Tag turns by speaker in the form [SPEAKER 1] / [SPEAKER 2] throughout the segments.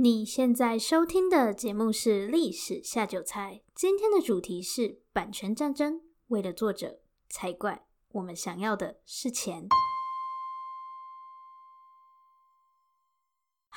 [SPEAKER 1] 你现在收听的节目是《历史下酒菜》，今天的主题是版权战争。为了作者才怪，我们想要的是钱。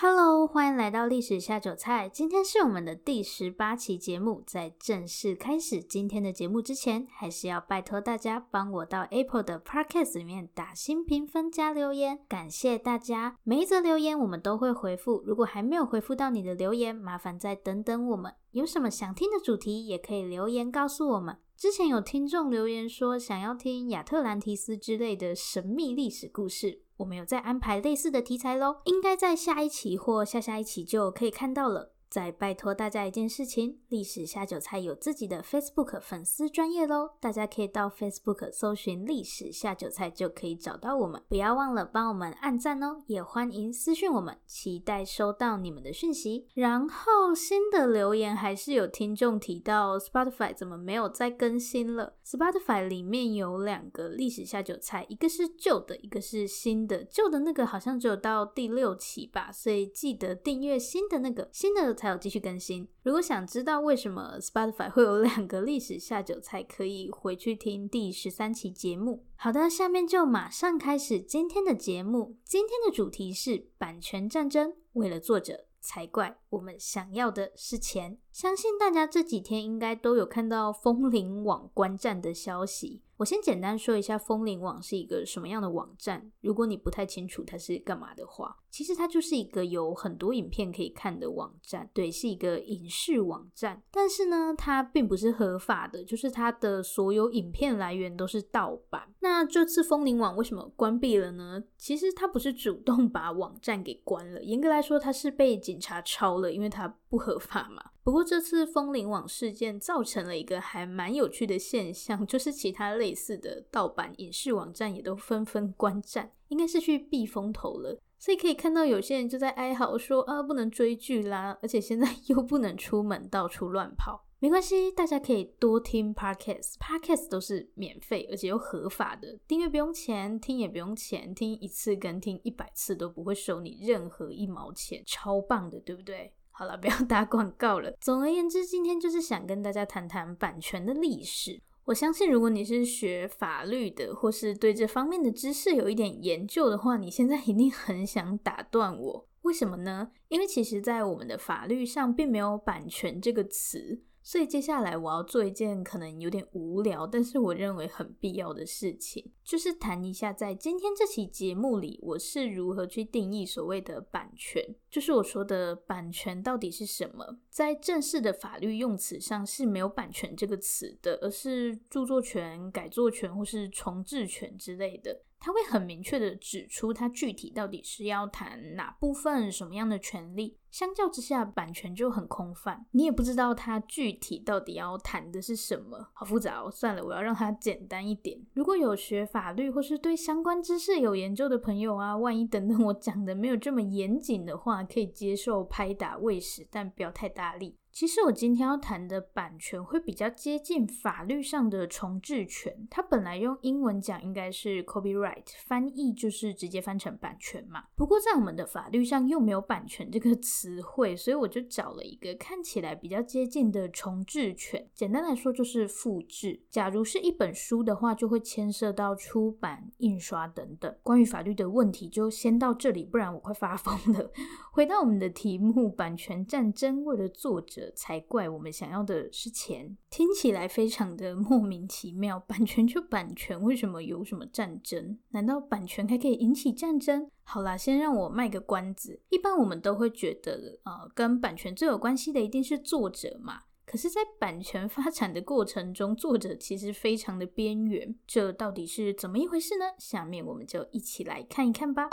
[SPEAKER 1] Hello，欢迎来到历史下酒菜。今天是我们的第十八期节目。在正式开始今天的节目之前，还是要拜托大家帮我到 Apple 的 Podcast 里面打新评分加留言，感谢大家。每一则留言我们都会回复。如果还没有回复到你的留言，麻烦再等等我们。有什么想听的主题，也可以留言告诉我们。之前有听众留言说想要听亚特兰提斯之类的神秘历史故事。我们有在安排类似的题材喽，应该在下一期或下下一期就可以看到了。再拜托大家一件事情，历史下酒菜有自己的 Facebook 粉丝专业喽，大家可以到 Facebook 搜寻“历史下酒菜”就可以找到我们。不要忘了帮我们按赞哦，也欢迎私讯我们，期待收到你们的讯息。然后新的留言还是有听众提到 Spotify 怎么没有再更新了？Spotify 里面有两个历史下酒菜，一个是旧的，一个是新的。旧的那个好像只有到第六期吧，所以记得订阅新的那个，新的。才有继续更新。如果想知道为什么 Spotify 会有两个历史下酒菜，可以回去听第十三期节目。好的，下面就马上开始今天的节目。今天的主题是版权战争。为了作者才怪，我们想要的是钱。相信大家这几天应该都有看到风铃网观战的消息。我先简单说一下风铃网是一个什么样的网站。如果你不太清楚它是干嘛的话，其实它就是一个有很多影片可以看的网站，对，是一个影视网站。但是呢，它并不是合法的，就是它的所有影片来源都是盗版。那这次风铃网为什么关闭了呢？其实它不是主动把网站给关了，严格来说，它是被警察抄了，因为它不合法嘛。不过这次风铃网事件造成了一个还蛮有趣的现象，就是其他类似的盗版影视网站也都纷纷关站，应该是去避风头了。所以可以看到有些人就在哀嚎说啊，不能追剧啦，而且现在 又不能出门到处乱跑。没关系，大家可以多听 Podcast，Podcast 都是免费而且又合法的，订阅不用钱，听也不用钱，听一次跟听一百次都不会收你任何一毛钱，超棒的，对不对？好了，不要打广告了。总而言之，今天就是想跟大家谈谈版权的历史。我相信，如果你是学法律的，或是对这方面的知识有一点研究的话，你现在一定很想打断我。为什么呢？因为其实，在我们的法律上，并没有版权这个词。所以接下来我要做一件可能有点无聊，但是我认为很必要的事情，就是谈一下在今天这期节目里，我是如何去定义所谓的版权，就是我说的版权到底是什么。在正式的法律用词上是没有版权这个词的，而是著作权、改作权或是重制权之类的。他会很明确的指出，他具体到底是要谈哪部分、什么样的权利。相较之下，版权就很空泛，你也不知道他具体到底要谈的是什么，好复杂哦。算了，我要让它简单一点。如果有学法律或是对相关知识有研究的朋友啊，万一等等我讲的没有这么严谨的话，可以接受拍打喂食，但不要太大力。其实我今天要谈的版权会比较接近法律上的重制权，它本来用英文讲应该是 copyright，翻译就是直接翻成版权嘛。不过在我们的法律上又没有版权这个 词汇，所以我就找了一个看起来比较接近的重制权。简单来说就是复制。假如是一本书的话，就会牵涉到出版、印刷等等。关于法律的问题就先到这里，不然我快发疯了。回到我们的题目，版权战争为了作者。才怪！我们想要的是钱，听起来非常的莫名其妙。版权就版权，为什么有什么战争？难道版权还可以引起战争？好啦，先让我卖个关子。一般我们都会觉得，呃，跟版权最有关系的一定是作者嘛。可是，在版权发展的过程中，作者其实非常的边缘。这到底是怎么一回事呢？下面我们就一起来看一看吧。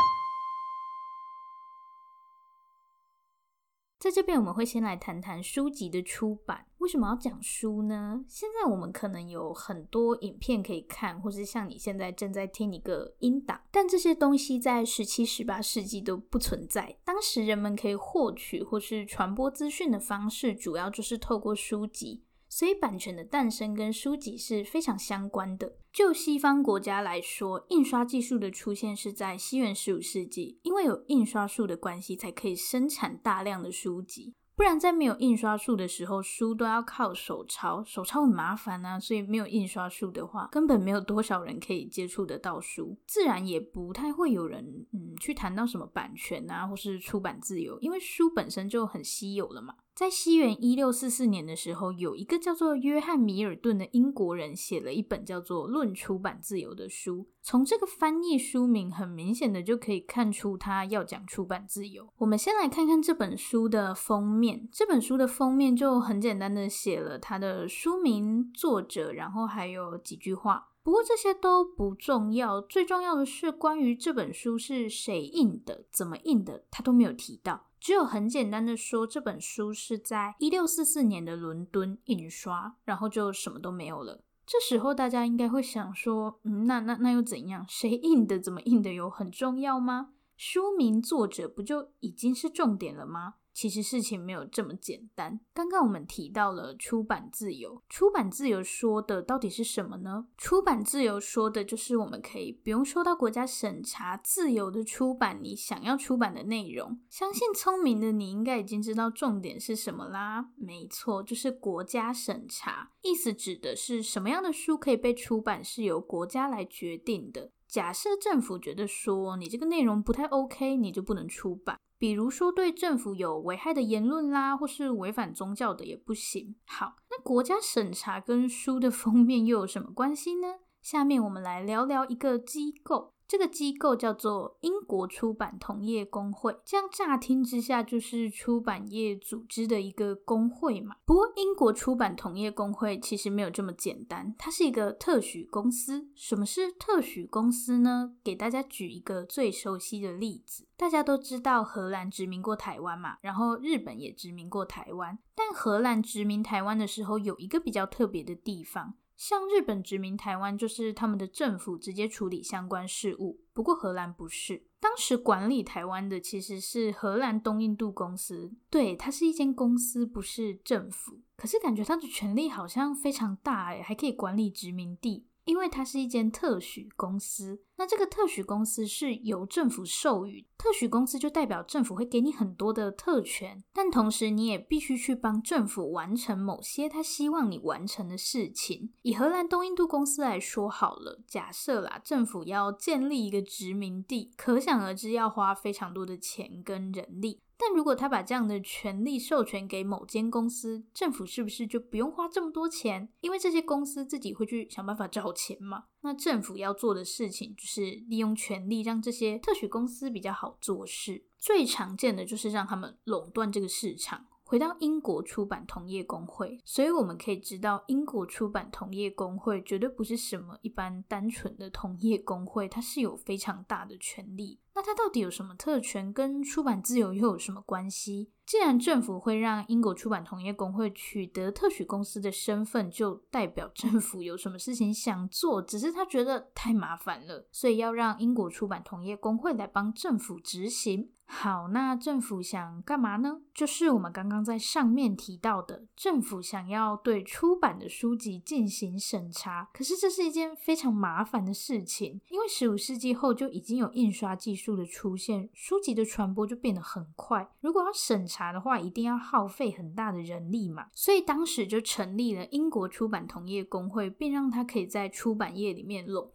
[SPEAKER 1] 在这边，我们会先来谈谈书籍的出版。为什么要讲书呢？现在我们可能有很多影片可以看，或是像你现在正在听一个音档，但这些东西在十七、十八世纪都不存在。当时人们可以获取或是传播资讯的方式，主要就是透过书籍。所以版权的诞生跟书籍是非常相关的。就西方国家来说，印刷技术的出现是在西元十五世纪，因为有印刷术的关系，才可以生产大量的书籍。不然，在没有印刷术的时候，书都要靠手抄，手抄很麻烦啊。所以没有印刷术的话，根本没有多少人可以接触得到书，自然也不太会有人嗯去谈到什么版权啊，或是出版自由，因为书本身就很稀有了嘛。在西元一六四四年的时候，有一个叫做约翰·米尔顿的英国人写了一本叫做《论出版自由》的书。从这个翻译书名，很明显的就可以看出他要讲出版自由。我们先来看看这本书的封面。这本书的封面就很简单的写了他的书名、作者，然后还有几句话。不过这些都不重要，最重要的是关于这本书是谁印的、怎么印的，他都没有提到。只有很简单的说，这本书是在一六四四年的伦敦印刷，然后就什么都没有了。这时候大家应该会想说，嗯，那那那又怎样？谁印的？怎么印的？有很重要吗？书名、作者不就已经是重点了吗？其实事情没有这么简单。刚刚我们提到了出版自由，出版自由说的到底是什么呢？出版自由说的就是我们可以不用受到国家审查，自由的出版你想要出版的内容。相信聪明的你应该已经知道重点是什么啦。没错，就是国家审查，意思指的是什么样的书可以被出版是由国家来决定的。假设政府觉得说你这个内容不太 OK，你就不能出版。比如说，对政府有危害的言论啦，或是违反宗教的也不行。好，那国家审查跟书的 封面又有什么关系呢？下面我们来聊聊一个机构。这个机构叫做英国出版同业公会，这样乍听之下就是出版业组织的一个公会嘛。不过，英国出版同业公会其实没有这么简单，它是一个特许公司。什么是特许公司呢？给大家举一个最熟悉的例子，大家都知道荷兰殖民过台湾嘛，然后日本也殖民过台湾，但荷兰殖民台湾的时候有一个比较特别的地方。像日本殖民台湾，就是他们的政府直接处理相关事务。不过荷兰不是，当时管理台湾的其实是荷兰东印度公司。对，它是一间公司，不是政府。可是感觉它的权力好像非常大诶，还可以管理殖民地。因为它是一间特许公司，那这个特许公司是由政府授予，特许公司就代表政府会给你很多的特权，但同时你也必须去帮政府完成某些他希望你完成的事情。以荷兰东印度公司来说好了，假设啦，政府要建立一个殖民地，可想而知要花非常多的钱跟人力。但如果他把这样的权利授权给某间公司，政府是不是就不用花这么多钱？因为这些公司自己会去想办法找钱嘛。那政府要做的事情就是利用权力让这些特许公司比较好做事。最常见的就是让他们垄断这个市场。回到英国出版同业公会，所以我们可以知道，英国出版同业公会绝对不是什么一般单纯的同业公会，它是有非常大的权力。那它到底有什么特权，跟出版自由又有什么关系？既然政府会让英国出版同业公会取得特许公司的身份，就代表政府有什么事情想做，只是他觉得太麻烦了，所以要让英国出版同业公会来帮政府执行。好，那政府想干嘛呢？就是我们刚刚在上面提到的，政府想要对出版的书籍进行审查。可是这是一件非常麻烦的事情，因为十五世纪后就已经有印刷技术的出现，书籍的传播就变得很快。如果要审查的话，一定要耗费很大的人力嘛。所以当时就成立了英国出版同业公会，并让它可以在出版业里面垄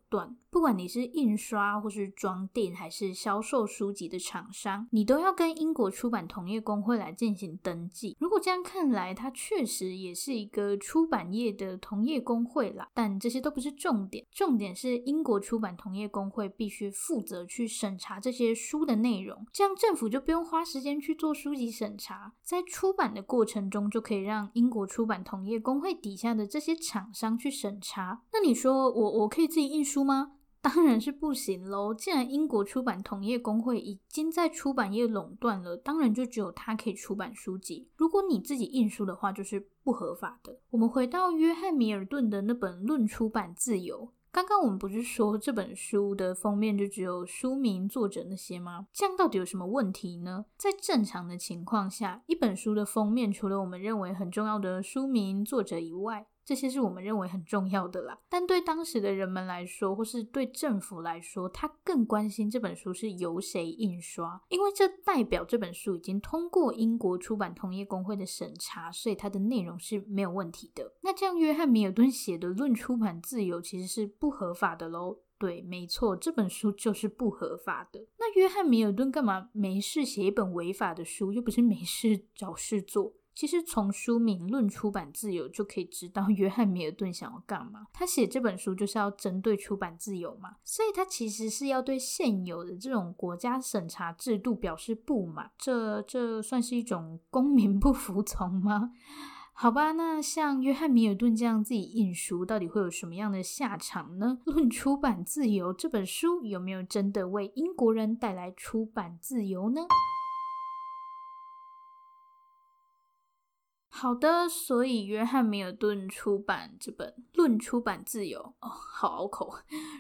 [SPEAKER 1] 不管你是印刷或是装订，还是销售书籍的厂商，你都要跟英国出版同业公会来进行登记。如果这样看来，它确实也是一个出版业的同业公会啦。但这些都不是重点，重点是英国出版同业公会必须负责去审查这些书的内容，这样政府就不用花时间去做书籍审查，在出版的过程中就可以让英国出版同业公会底下的这些厂商去审查。那你说我我可以自己印书吗？当然是不行喽！既然英国出版同业公会已经在出版业垄断了，当然就只有他可以出版书籍。如果你自己印书的话，就是不合法的。我们回到约翰·米尔顿的那本《论出版自由》，刚刚我们不是说这本书的封面就只有书名、作者那些吗？这样到底有什么问题呢？在正常的情况下，一本书的封面除了我们认为很重要的书名、作者以外，这些是我们认为很重要的啦，但对当时的人们来说，或是对政府来说，他更关心这本书是由谁印刷，因为这代表这本书已经通过英国出版同业公会的审查，所以它的内容是没有问题的。那这样，约翰·米尔顿写的《论出版自由》其实是不合法的喽？对，没错，这本书就是不合法的。那约翰·米尔顿干嘛没事写一本违法的书？又不是没事找事做。其实从书名《论出版自由》就可以知道，约翰·米尔顿想要干嘛。他写这本书就是要针对出版自由嘛，所以他其实是要对现有的这种国家审查制度表示不满。这这算是一种公民不服从吗？好吧，那像约翰·米尔顿这样自己印书，到底会有什么样的下场呢？《论出版自由》这本书有没有真的为英国人带来出版自由呢？好的，所以约翰·米尔顿出版这本《论出版自由》哦，好拗口。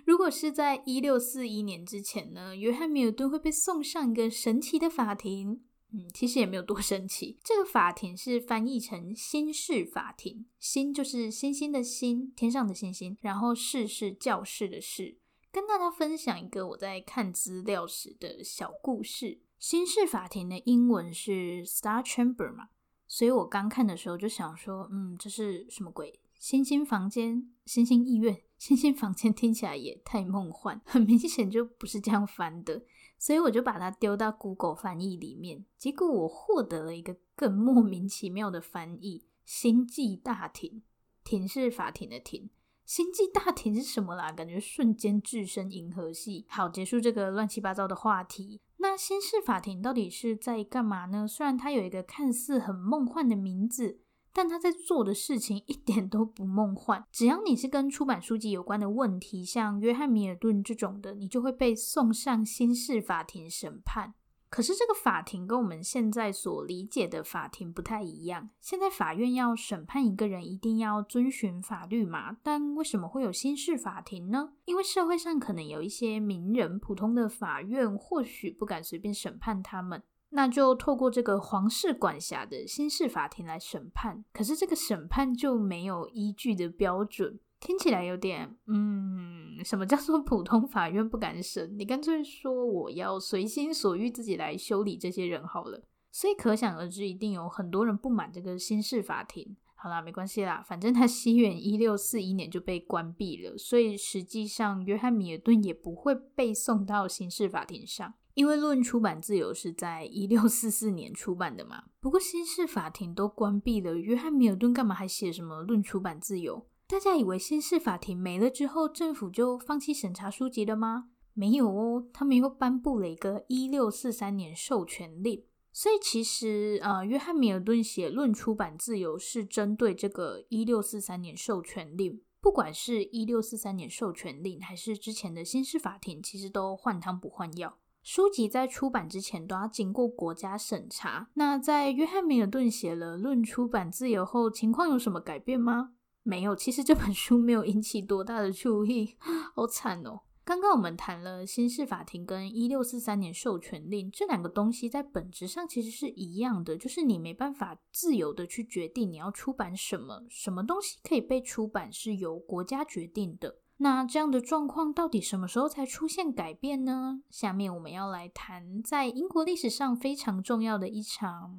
[SPEAKER 1] 如果是在一六四一年之前呢，约翰·米尔顿会被送上一个神奇的法庭。嗯，其实也没有多神奇。这个法庭是翻译成“星室法庭”，星就是星星的星，天上的星星，然后室是教室的室。跟大家分享一个我在看资料时的小故事。星室法庭的英文是 Star Chamber 嘛。所以我刚看的时候就想说，嗯，这是什么鬼？星星房间、星星医院、星星房间听起来也太梦幻，很明显就不是这样翻的。所以我就把它丢到 Google 翻译里面，结果我获得了一个更莫名其妙的翻译：星际大庭。庭是法庭的庭，星际大庭是什么啦？感觉瞬间置身银河系。好，结束这个乱七八糟的话题。那新式法庭到底是在干嘛呢？虽然它有一个看似很梦幻的名字，但它在做的事情一点都不梦幻。只要你是跟出版书籍有关的问题，像约翰·米尔顿这种的，你就会被送上新式法庭审判。可是这个法庭跟我们现在所理解的法庭不太一样。现在法院要审判一个人，一定要遵循法律嘛？但为什么会有新式法庭呢？因为社会上可能有一些名人，普通的法院或许不敢随便审判他们，那就透过这个皇室管辖的新式法庭来审判。可是这个审判就没有依据的标准。听起来有点，嗯，什么叫做普通法院不敢审？你干脆说我要随心所欲自己来修理这些人好了。所以可想而知，一定有很多人不满这个新式法庭。好啦，没关系啦，反正他西元一六四一年就被关闭了，所以实际上约翰·米尔顿也不会被送到星室法庭上，因为《论出版自由》是在一六四四年出版的嘛。不过星室法庭都关闭了，约翰·米尔顿干嘛还写什么《论出版自由》？大家以为新式法庭没了之后，政府就放弃审查书籍了吗？没有哦，他们又颁布了一个一六四三年授权令。所以其实，呃，约翰·米尔顿写《论出版自由》是针对这个一六四三年授权令。不管是一六四三年授权令，还是之前的新式法庭，其实都换汤不换药。书籍在出版之前都要经过国家审查。那在约翰·米尔顿写了《论出版自由》后，情况有什么改变吗？没有，其实这本书没有引起多大的注意，好惨哦。刚刚我们谈了新式法庭跟一六四三年授权令这两个东西，在本质上其实是一样的，就是你没办法自由的去决定你要出版什么，什么东西可以被出版是由国家决定的。那这样的状况到底什么时候才出现改变呢？下面我们要来谈在英国历史上非常重要的一场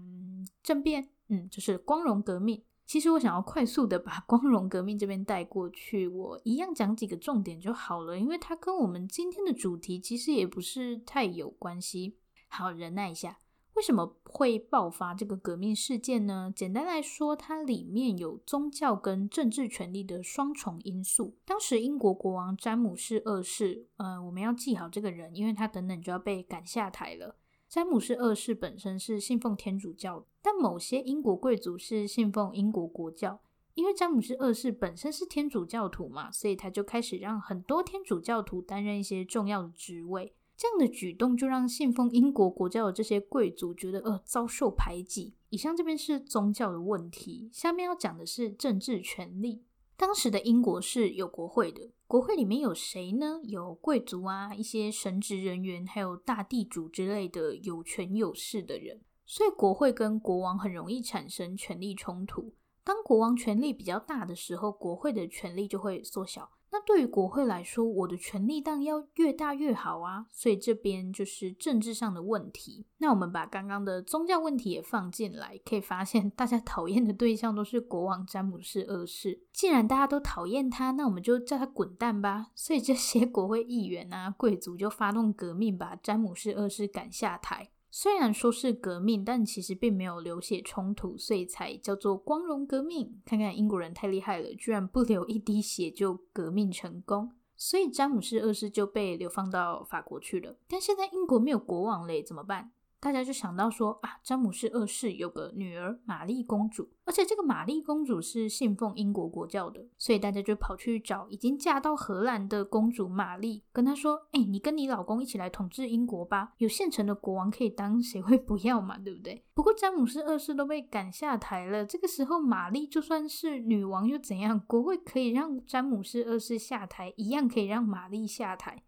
[SPEAKER 1] 政变，嗯，就是光荣革命。其实我想要快速的把光荣革命这边带过去，我一样讲几个重点就好了，因为它跟我们今天的主题其实也不是太有关系。好，忍耐一下，为什么会爆发这个革命事件呢？简单来说，它里面有宗教跟政治权力的双重因素。当时英国国王詹姆士二世，呃，我们要记好这个人，因为他等等就要被赶下台了。詹姆士二世本身是信奉天主教，但某些英国贵族是信奉英国国教。因为詹姆士二世本身是天主教徒嘛，所以他就开始让很多天主教徒担任一些重要的职位。这样的举动就让信奉英国国教的这些贵族觉得呃遭受排挤。以上这边是宗教的问题，下面要讲的是政治权力。当时的英国是有国会的，国会里面有谁呢？有贵族啊，一些神职人员，还有大地主之类的有权有势的人。所以国会跟国王很容易产生权力冲突。当国王权力比较大的时候，国会的权力就会缩小。那对于国会来说，我的权力当然要越大越好啊。所以这边就是政治上的问题。那我们把刚刚的宗教问题也放进来，可以发现大家讨厌的对象都是国王詹姆士二世。既然大家都讨厌他，那我们就叫他滚蛋吧。所以这些国会议员啊、贵族就发动革命，把詹姆士二世赶下台。虽然说是革命，但其实并没有流血冲突，所以才叫做光荣革命。看看英国人太厉害了，居然不流一滴血就革命成功，所以詹姆士二世就被流放到法国去了。但现在英国没有国王嘞，怎么办？大家就想到说啊，詹姆士二世有个女儿玛丽公主，而且这个玛丽公主是信奉英国国教的，所以大家就跑去找已经嫁到荷兰的公主玛丽，跟她说：“哎、你跟你老公一起来统治英国吧，有现成的国王可以当，谁会不要嘛？对不对？”不过詹姆士二世都被赶下台了，这个时候玛丽就算是女王又怎样？国会可以让詹姆士二世下台，一样可以让玛丽下台。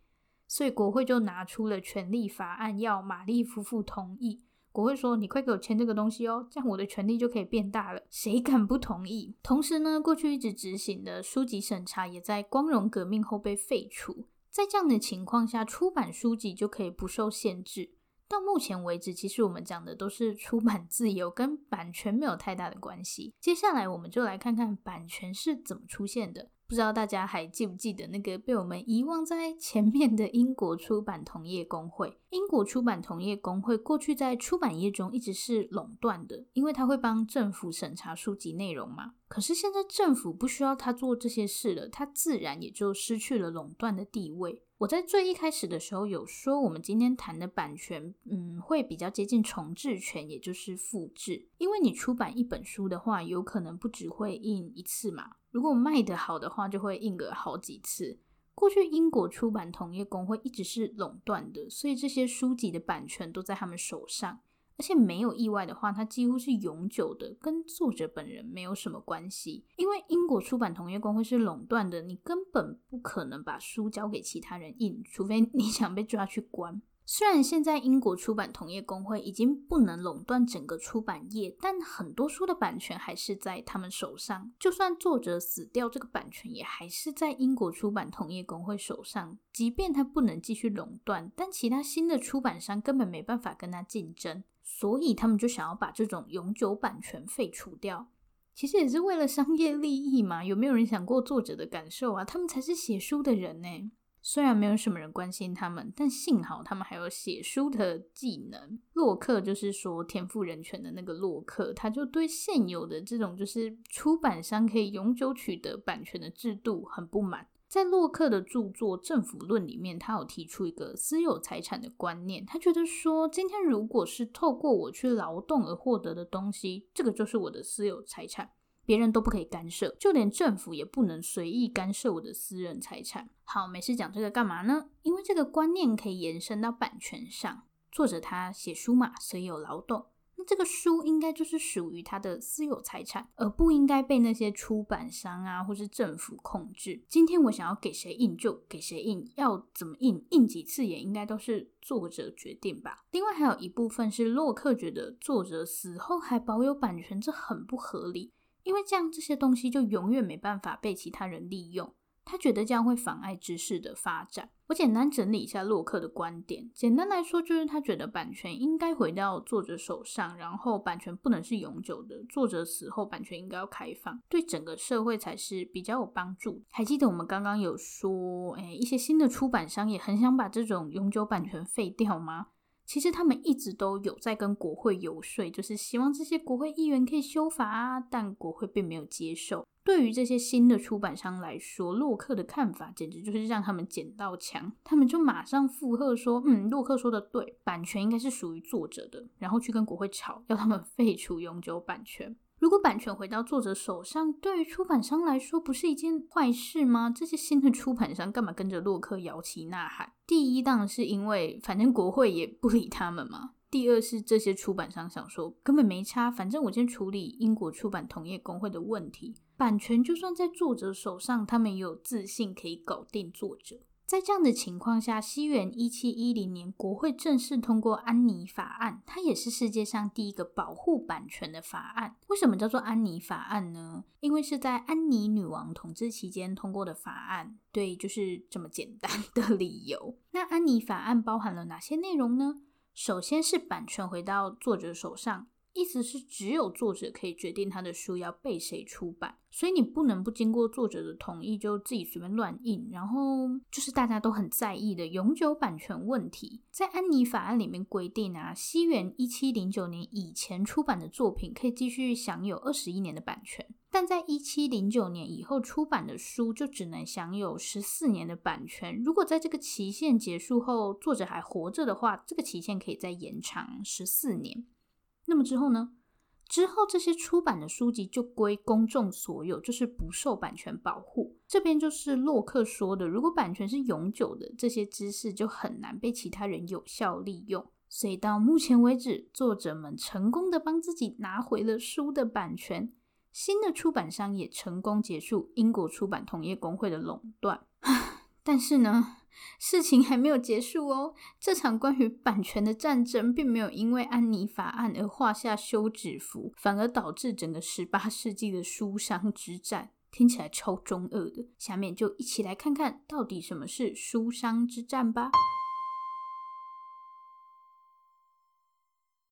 [SPEAKER 1] 所以国会就拿出了权力法案，要玛丽夫妇同意。国会说：“你快给我签这个东西哦，这样我的权力就可以变大了。”谁敢不同意？同时呢，过去一直执行的书籍审查也在光荣革命后被废除。在这样的情况下，出版书籍就可以不受限制。到目前为止，其实我们讲的都是出版自由，跟版权没有太大的关系。接下来，我们就来看看版权是怎么出现的。不知道大家还记不记得那个被我们遗忘在前面的英国出版同业公会？英国出版同业公会过去在出版业中一直是垄断的，因为它会帮政府审查书籍内容嘛。可是现在政府不需要它做这些事了，它自然也就失去了垄断的地位。我在最一开始的时候有说，我们今天谈的版权，嗯，会比较接近重制权，也就是复制。因为你出版一本书的话，有可能不只会印一次嘛。如果卖得好的话，就会印个好几次。过去英国出版同业公会一直是垄断的，所以这些书籍的版权都在他们手上。而且没有意外的话，它几乎是永久的，跟作者本人没有什么关系。因为英国出版同业公会是垄断的，你根本不可能把书交给其他人印，除非你想被抓去关。虽然现在英国出版同业公会已经不能垄断整个出版业，但很多书的版权还是在他们手上。就算作者死掉，这个版权也还是在英国出版同业公会手上。即便他不能继续垄断，但其他新的出版商根本没办法跟他竞争，所以他们就想要把这种永久版权废除掉。其实也是为了商业利益嘛。有没有人想过作者的感受啊？他们才是写书的人呢。虽然没有什么人关心他们，但幸好他们还有写书的技能。洛克就是说天赋人权的那个洛克，他就对现有的这种就是出版商可以永久取得版权的制度很不满。在洛克的著作《政府论》里面，他有提出一个私有财产的观念。他觉得说，今天如果是透过我去劳动而获得的东西，这个就是我的私有财产。别人都不可以干涉，就连政府也不能随意干涉我的私人财产。好，没事讲这个干嘛呢？因为这个观念可以延伸到版权上。作者他写书嘛，所以有劳动，那这个书应该就是属于他的私有财产，而不应该被那些出版商啊或是政府控制。今天我想要给谁印就给谁印，要怎么印，印几次也应该都是作者决定吧。另外还有一部分是洛克觉得作者死后还保有版权，这很不合理。因为这样，这些东西就永远没办法被其他人利用。他觉得这样会妨碍知识的发展。我简单整理一下洛克的观点。简单来说，就是他觉得版权应该回到作者手上，然后版权不能是永久的。作者死后，版权应该要开放，对整个社会才是比较有帮助。还记得我们刚刚有说，哎，一些新的出版商也很想把这种永久版权废掉吗？其实他们一直都有在跟国会游说，就是希望这些国会议员可以修法啊，但国会并没有接受。对于这些新的出版商来说，洛克的看法简直就是让他们捡到枪，他们就马上附和说：“嗯，洛克说的对，版权应该是属于作者的。”然后去跟国会吵，要他们废除永久版权。如果版权回到作者手上，对于出版商来说不是一件坏事吗？这些新的出版商干嘛跟着洛克摇旗呐喊？第一，当然是因为反正国会也不理他们嘛。第二是这些出版商想说根本没差，反正我先处理英国出版同业公会的问题，版权就算在作者手上，他们也有自信可以搞定作者。在这样的情况下，西元一七一零年，国会正式通过安妮法案，它也是世界上第一个保护版权的法案。为什么叫做安妮法案呢？因为是在安妮女王统治期间通过的法案。对，就是这么简单的理由。那安妮法案包含了哪些内容呢？首先是版权回到作者手上。意思是只有作者可以决定他的书要被谁出版，所以你不能不经过作者的同意就自己随便乱印。然后就是大家都很在意的永久版权问题，在安妮法案里面规定啊，西元一七零九年以前出版的作品可以继续享有二十一年的版权，但在一七零九年以后出版的书就只能享有十四年的版权。如果在这个期限结束后作者还活着的话，这个期限可以再延长十四年。那么之后呢？之后这些出版的书籍就归公众所有，就是不受版权保护。这边就是洛克说的，如果版权是永久的，这些知识就很难被其他人有效利用。所以到目前为止，作者们成功的帮自己拿回了书的版权，新的出版商也成功结束英国出版同业公会的垄断。但是呢，事情还没有结束哦。这场关于版权的战争，并没有因为安妮法案而画下休止符，反而导致整个十八世纪的书商之战。听起来超中二的。下面就一起来看看到底什么是书商之战吧。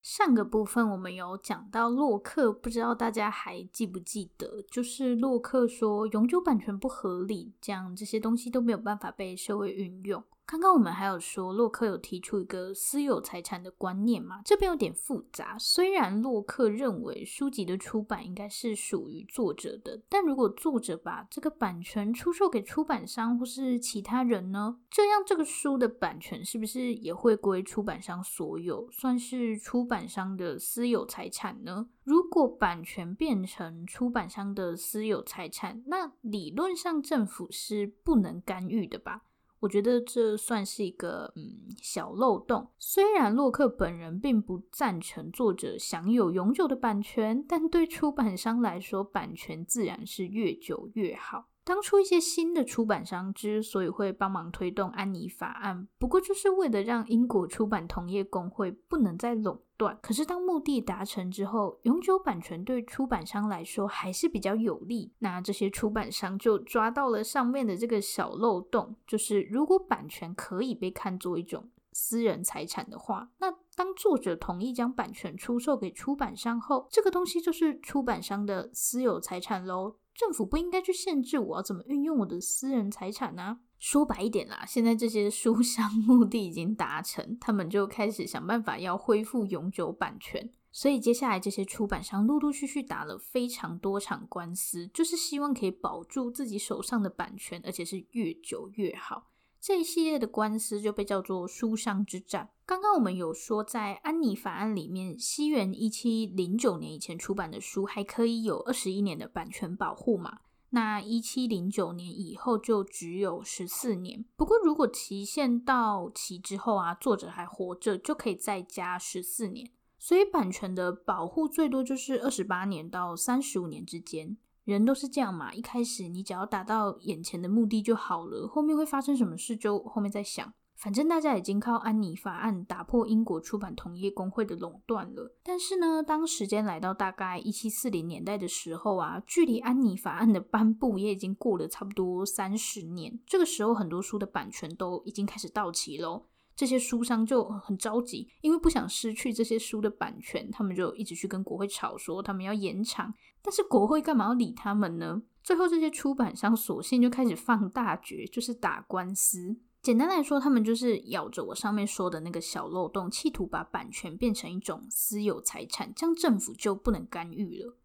[SPEAKER 1] 上个部分我们有讲到洛克，不知道大家还记不记得？就是洛克说永久版权不合理，这样这些东西都没有办法被社会运用。刚刚我们还有说，洛克有提出一个私有财产的观念嘛？这边有点复杂。虽然洛克认为书籍的出版应该是属于作者的，但如果作者把这个版权出售给出版商或是其他人呢？这样这个书的版权是不是也会归出版商所有，算是出版商的私有财产呢？如果版权变成出版商的私有财产，那理论上政府是不能干预的吧？我觉得这算是一个嗯小漏洞。虽然洛克本人并不赞成作者享有永久的版权，但对出版商来说，版权自然是越久越好。当初一些新的出版商之所以会帮忙推动安妮法案，不过就是为了让英国出版同业公会不能再垄断。可是当目的达成之后，永久版权对出版商来说还是比较有利。那这些出版商就抓到了上面的这个小漏洞，就是如果版权可以被看作一种私人财产的话，那当作者同意将版权出售给出版商后，这个东西就是出版商的私有财产喽。政府不应该去限制我要怎么运用我的私人财产呢、说白一点啦，现在这些书 商目的已经达成，他们就开始想办法要恢复永久版权。所以接下来这些出版商陆陆续续打了非常多场官司，就是希望可以保住自己手上的版权，而且是越久越好。这一系列的官司就被叫做书商之战。刚刚我们有说，在安妮法案里面，西元一七零九年以前出版的书还可以有二十一年的版权保护嘛？那一七零九年以后就只有十四年。不过如果期限到期之后啊，作者还活着，就可以再加十四年。所以版权的保护最多就是二十八年到三十五年之间。人都是这样嘛，一开始你只要达到眼前的目的就好了，后面会发生什么事就后面再想。反正大家已经靠安妮法案打破英国出版同业公会的垄断了。但是呢，当时间来到大概一七四零年代的时候啊，距离安妮法案的颁布也已经过了差不多三十年。这个时候，很多书的版权都已经开始到期喽。这些书商就很着急，因为不想失去这些书的版权，他们就一直去跟国会吵说他们要延长。但是国会干嘛要理他们呢？最后这些出版商索性就开始放大绝，就是打官司。简单来说，他们就是咬着我上面说的那个小漏洞，企图把版权变成一种私有财产，这样政府就不能干预了。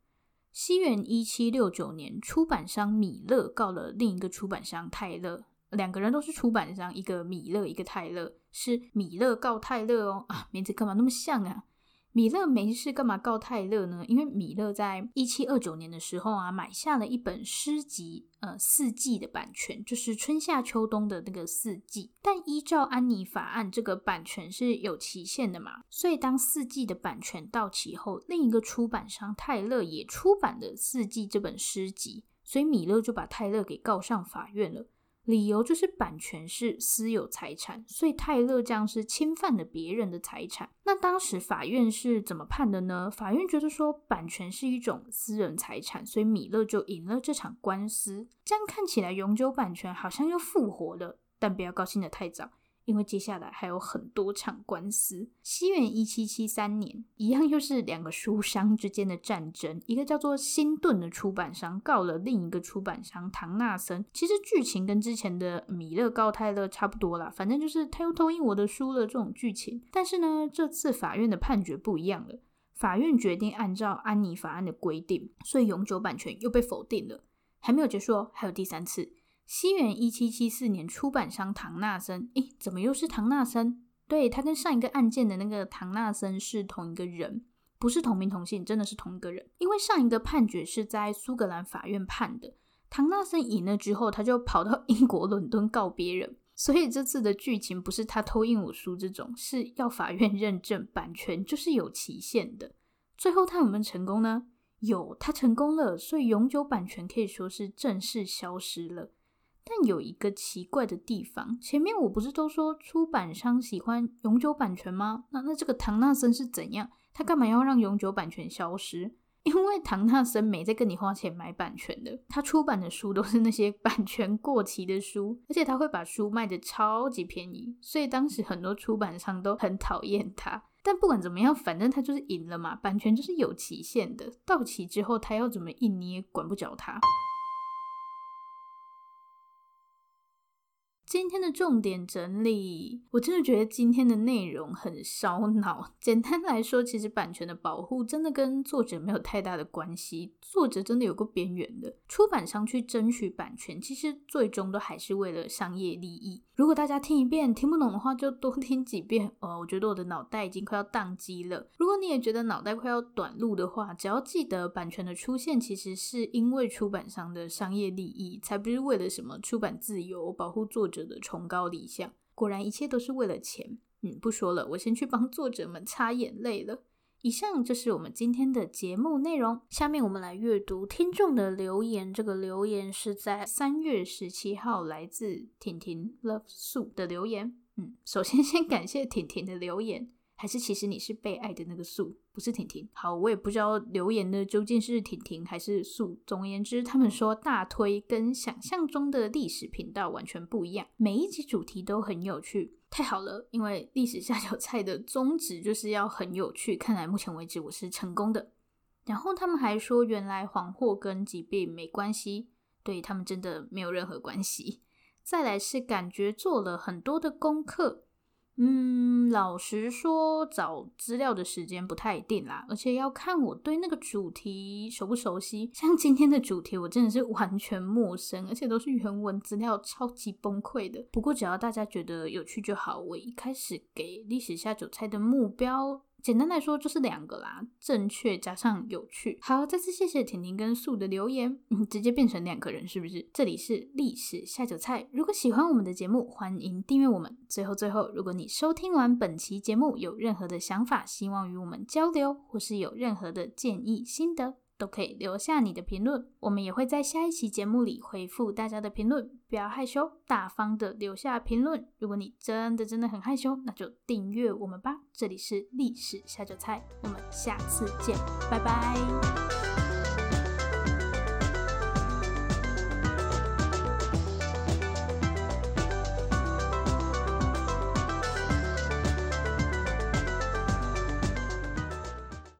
[SPEAKER 1] 西元一七六九年，出版商米勒告了另一个出版商泰勒。两个人都是出版商，一个米勒，一个泰勒，是米勒告泰勒哦。啊，名字干嘛那么像啊？米勒没事干嘛告泰勒呢？因为米勒在一七二九年的时候啊，买下了一本诗集，呃，四季的版权，就是春夏秋冬的那个四季。但依照安妮法案，这个版权是有期限的嘛，所以当四季的版权到期后，另一个出版商泰勒也出版了四季这本诗集。所以米勒就把泰勒给告上法院了。理由就是版权是私有财产，所以泰勒这样是侵犯了别人的财产。那当时法院是怎么判的呢？法院觉得说版权是一种私人财产，所以米勒就赢了这场官司。这样看起来永久版权好像又复活了，但不要高兴得太早。因为接下来还有很多场官司。西元一七七三年，一样又是两个书商之间的战争。一个叫做辛顿的出版商告了另一个出版商唐纳森。其实剧情跟之前的米勒告泰勒差不多啦，反正就是他又偷印我的书了这种剧情。但是呢，这次法院的判决不一样了。法院决定按照安妮法案的规定，所以永久版权又被否定了。还没有结束哦，还有第三次。西元一七七四年，出版商唐纳森，诶，怎么又是唐纳森？对，他跟上一个案件的那个唐纳森是同一个人，不是同名同姓，真的是同一个人。因为上一个判决是在苏格兰法院判的，唐纳森赢了之后，他就跑到英国伦敦告别人，所以这次的剧情不是他偷印我书这种，是要法院认证版权就是有期限的。最后他有没有成功呢？有，他成功了，所以永久版权可以说是正式消失了。但有一个奇怪的地方，前面我不是都说出版商喜欢永久版权吗？那那这个唐纳森是怎样？他干嘛要让永久版权消失？因为唐纳森没在跟你花钱买版权的，他出版的书都是那些版权过期的书，而且他会把书卖得超级便宜，所以当时很多出版商都很讨厌他。但不管怎么样，反正他就是赢了嘛，版权就是有期限的，到期之后他要怎么印你也管不着他。今天的重点整理，我真的觉得今天的内容很烧脑。简单来说，其实版权的保护真的跟作者没有太大的关系，作者真的有个边缘的。出版商去争取版权，其实最终都还是为了商业利益。如果大家听一遍听不懂的话，就多听几遍。哦，我觉得我的脑袋已经快要宕机了。如果你也觉得脑袋快要短路的话，只要记得版权的出现，其实是因为出版商的商业利益，才不是为了什么出版自由、保护作者的崇高理想，果然一切都是为了钱。嗯，不说了，我先去帮作者们擦眼泪了。以上就是我们今天的节目内容。下面我们来阅读听众的留言。这个留言是在三月十七号，来自婷婷 Love Sue 的留言。嗯，首先先感谢婷婷的留言。还是其实你是被爱的那个素，不是婷婷。好，我也不知道留言的究竟是婷婷还是素。总而言之，他们说大推跟想象中的历史频道完全不一样，每一集主题都很有趣，太好了。因为历史下酒菜的宗旨就是要很有趣，看来目前为止我是成功的。然后他们还说，原来黄祸跟疾病没关系，对他们真的没有任何关系。再来是感觉做了很多的功课。嗯，老实说，找资料的时间不太一定啦，而且要看我对那个主题熟不熟悉。像今天的主题，我真的是完全陌生，而且都是原文资料，超级崩溃的。不过只要大家觉得有趣就好。我一开始给历史下酒菜的目标。简单来说就是两个啦，正确加上有趣。好，再次谢谢婷婷跟素的留言，嗯，直接变成两个人是不是？这里是历史下酒菜，如果喜欢我们的节目，欢迎订阅我们。最后最后，如果你收听完本期节目有任何的想法，希望与我们交流，或是有任何的建议心得。都可以留下你的评论，我们也会在下一期节目里回复大家的评论。不要害羞，大方的留下评论。如果你真的真的很害羞，那就订阅我们吧。这里是历史下酒菜，我们下次见，拜拜。